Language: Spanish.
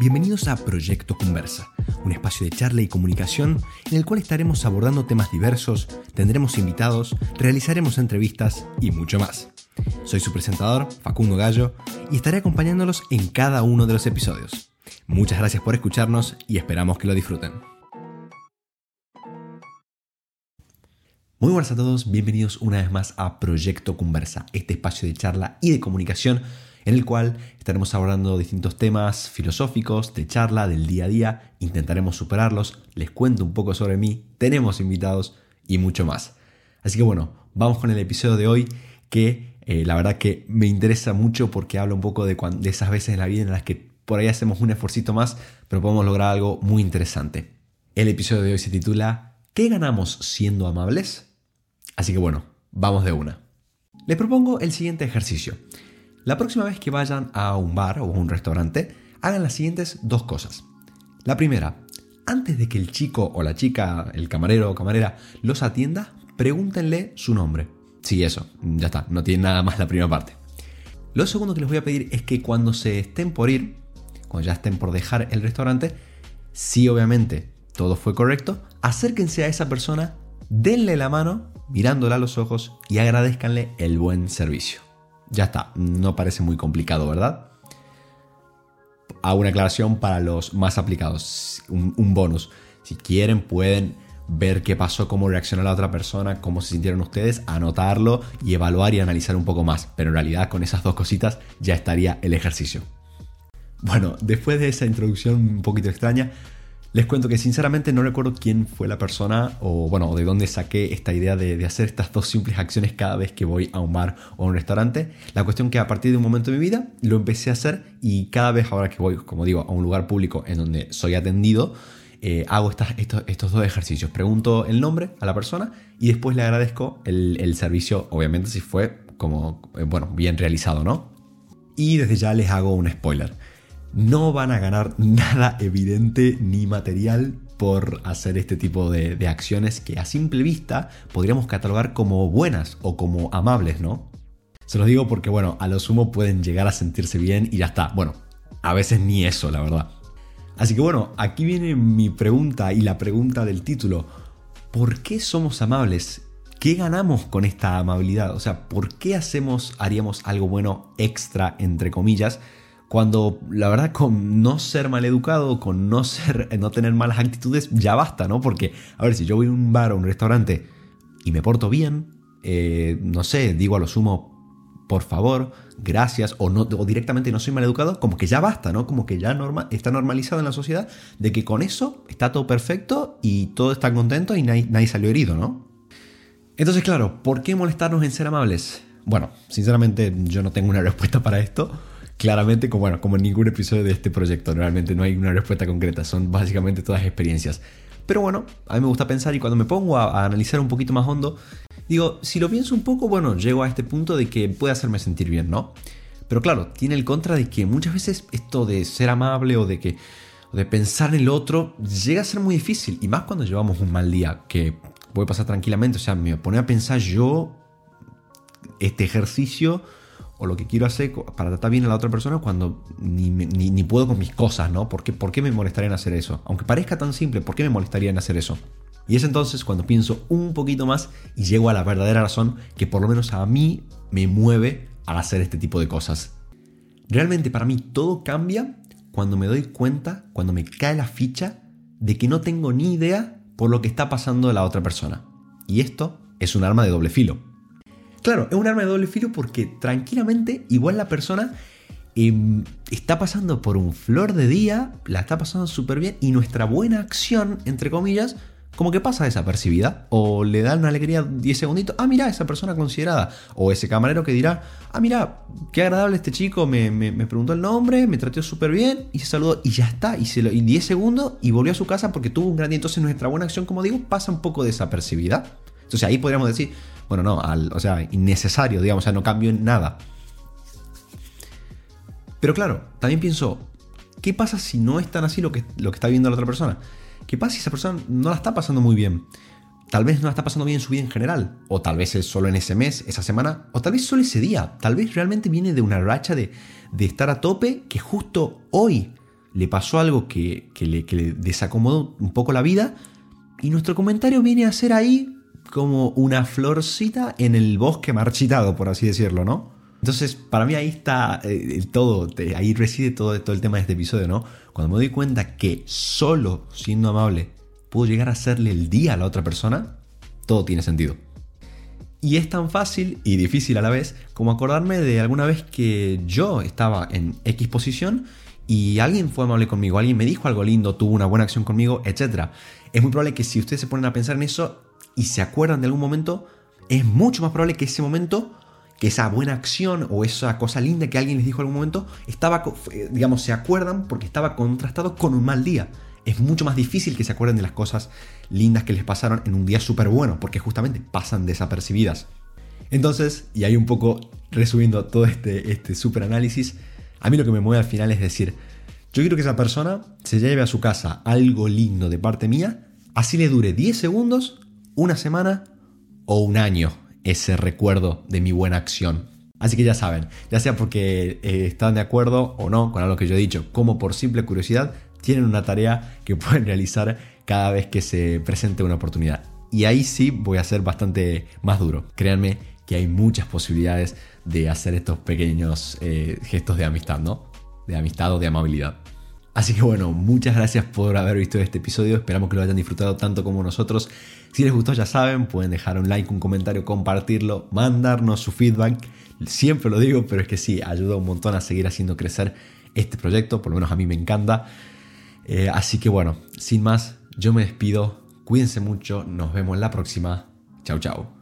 Bienvenidos a Proyecto Conversa, un espacio de charla y comunicación en el cual estaremos abordando temas diversos, tendremos invitados, realizaremos entrevistas y mucho más. Soy su presentador, Facundo Gallo, y estaré acompañándolos en cada uno de los episodios. Muchas gracias por escucharnos y esperamos que lo disfruten. Muy buenas a todos, bienvenidos una vez más a Proyecto Conversa, este espacio de charla y de comunicación en el cual estaremos abordando distintos temas filosóficos, de charla, del día a día, intentaremos superarlos, les cuento un poco sobre mí, tenemos invitados y mucho más. Así que bueno, vamos con el episodio de hoy que eh, la verdad que me interesa mucho porque habla un poco de, de esas veces en la vida en las que por ahí hacemos un esfuerzo más, pero podemos lograr algo muy interesante. El episodio de hoy se titula ¿Qué ganamos siendo amables? Así que bueno, vamos de una. Les propongo el siguiente ejercicio. La próxima vez que vayan a un bar o un restaurante, hagan las siguientes dos cosas. La primera, antes de que el chico o la chica, el camarero o camarera los atienda, pregúntenle su nombre. Sí, eso, ya está, no tiene nada más la primera parte. Lo segundo que les voy a pedir es que cuando se estén por ir, cuando ya estén por dejar el restaurante, si obviamente todo fue correcto, acérquense a esa persona, denle la mano mirándola a los ojos y agradezcanle el buen servicio. Ya está, no parece muy complicado, ¿verdad? Hago una aclaración para los más aplicados, un, bonus. Si quieren pueden ver qué pasó, cómo reaccionó la otra persona, cómo se sintieron ustedes, anotarlo y evaluar y analizar un poco más. Pero en realidad con esas dos cositas ya estaría el ejercicio. Bueno, después de esa introducción un poquito extraña, les cuento que sinceramente no recuerdo quién fue la persona o bueno, de dónde saqué esta idea de, hacer estas dos simples acciones cada vez que voy a un bar o a un restaurante. La cuestión que a partir de un momento de mi vida lo empecé a hacer y cada vez ahora que voy, como digo, a un lugar público en donde soy atendido, eh, hago estos, dos ejercicios. Pregunto el nombre a la persona y después le agradezco el, el servicio, obviamente si fue como, eh, bueno, bien realizado, ¿no? Y desde ya les hago un spoiler no van a ganar nada evidente ni material por hacer este tipo de, acciones que a simple vista podríamos catalogar como buenas o como amables, ¿no? Se los digo porque, bueno, a lo sumo pueden llegar a sentirse bien y ya está. Bueno, a veces ni eso, la verdad. Así que bueno, aquí viene mi pregunta y la pregunta del título. ¿Por qué somos amables? ¿Qué ganamos con esta amabilidad? O sea, ¿por qué hacemos, haríamos algo bueno extra, entre comillas, cuando la verdad con no ser mal educado, con no, ser, no tener malas actitudes, ya basta, ¿no? Porque, a ver, si yo voy a un bar o un restaurante y me porto bien, eh, no sé, digo a lo sumo, por favor, gracias, o, no, o directamente no soy mal educado, como que ya basta, ¿no? Como que ya está normalizado en la sociedad de que con eso está todo perfecto y todo está contento y nadie, nadie salió herido, ¿no? Entonces, claro, ¿por qué molestarnos en ser amables? Bueno, sinceramente yo no tengo una respuesta para esto claramente, como, en ningún episodio de este proyecto, realmente no hay una respuesta concreta, son básicamente todas experiencias. Pero bueno, a mí me gusta pensar y cuando me pongo a, analizar un poquito más hondo, digo, si lo pienso un poco, bueno, llego a este punto de que puede hacerme sentir bien, ¿no? Pero claro, tiene el contra de que muchas veces esto de ser amable o de que de pensar en el otro llega a ser muy difícil y más cuando llevamos un mal día que puede pasar tranquilamente, o sea, me pone a pensar yo este ejercicio o lo que quiero hacer para tratar bien a la otra persona cuando ni, puedo con mis cosas, ¿no? ¿Por qué, ¿Por qué me molestaría en hacer eso? Aunque parezca tan simple, ¿por qué me molestaría en hacer eso? Y es entonces cuando pienso un poquito más y llego a la verdadera razón que por lo menos a mí me mueve a hacer este tipo de cosas. Realmente para mí todo cambia cuando me doy cuenta, cuando me cae la ficha de que no tengo ni idea por lo que está pasando de la otra persona. Y esto es un arma de doble filo. Claro, es un arma de doble filo porque tranquilamente igual la persona em, está pasando por un flor de día, la está pasando súper bien y nuestra buena acción, entre comillas, como que pasa desapercibida o le da una alegría 10 segunditos, ah, mira, esa persona considerada, o ese camarero que dirá, ah, mira, qué agradable este chico, me, preguntó el nombre, me trató súper bien y se saludó y ya está, y 10 segundos y volvió a su casa porque tuvo un gran día, entonces nuestra buena acción, como digo, pasa un poco desapercibida. Entonces ahí podríamos decir, bueno, no, o sea, innecesario, digamos, o sea, no cambio en nada. Pero claro, también pienso, ¿qué pasa si no es tan así lo que, lo que está viendo la otra persona? ¿Qué pasa si esa persona no la está pasando muy bien? Tal vez no la está pasando bien en su vida en general, o tal vez es solo en ese mes, esa semana, o tal vez solo ese día, tal vez realmente viene de una racha de, de estar a tope que justo hoy le pasó algo que, le, que le desacomodó un poco la vida y nuestro comentario viene a ser ahí como una florcita en el bosque marchitado, por así decirlo, ¿no? Entonces, para mí ahí está eh, todo, ahí reside todo, todo el tema de este episodio, ¿no? Cuando me doy cuenta que solo siendo amable puedo llegar a hacerle el día a la otra persona, todo tiene sentido. Y es tan fácil y difícil a la vez como acordarme de alguna vez que yo estaba en X posición y alguien fue amable conmigo, alguien me dijo algo lindo, tuvo una buena acción conmigo, etc. Es muy probable que si ustedes se ponen a pensar en eso y se acuerdan de algún momento, es mucho más probable que ese momento, que esa buena acción o esa cosa linda que alguien les dijo en algún momento, estaba, digamos, se acuerdan porque estaba contrastado con un mal día. Es mucho más difícil que se acuerden de las cosas lindas que les pasaron en un día súper bueno, porque justamente pasan desapercibidas. Entonces, y ahí un poco resumiendo todo este, este super análisis, a mí lo que me mueve al final es decir, yo quiero que esa persona se lleve a su casa algo lindo de parte mía, así le dure 10 segundos, una semana o un año ese recuerdo de mi buena acción. Así que ya saben, ya sea porque eh, están de acuerdo o no con algo que yo he dicho, como por simple curiosidad, tienen una tarea que pueden realizar cada vez que se presente una oportunidad. Y ahí sí voy a ser bastante más duro. Créanme que hay muchas posibilidades de hacer estos pequeños eh, gestos de amistad, ¿no? De amistad o de amabilidad. Así que bueno, muchas gracias por haber visto este episodio. Esperamos que lo hayan disfrutado tanto como nosotros. Si les gustó, ya saben, pueden dejar un like, un comentario, compartirlo, mandarnos su feedback. Siempre lo digo, pero es que sí, ayuda un montón a seguir haciendo crecer este proyecto. Por lo menos a mí me encanta. Eh, así que bueno, sin más, yo me despido. Cuídense mucho. Nos vemos la próxima. Chao, chao.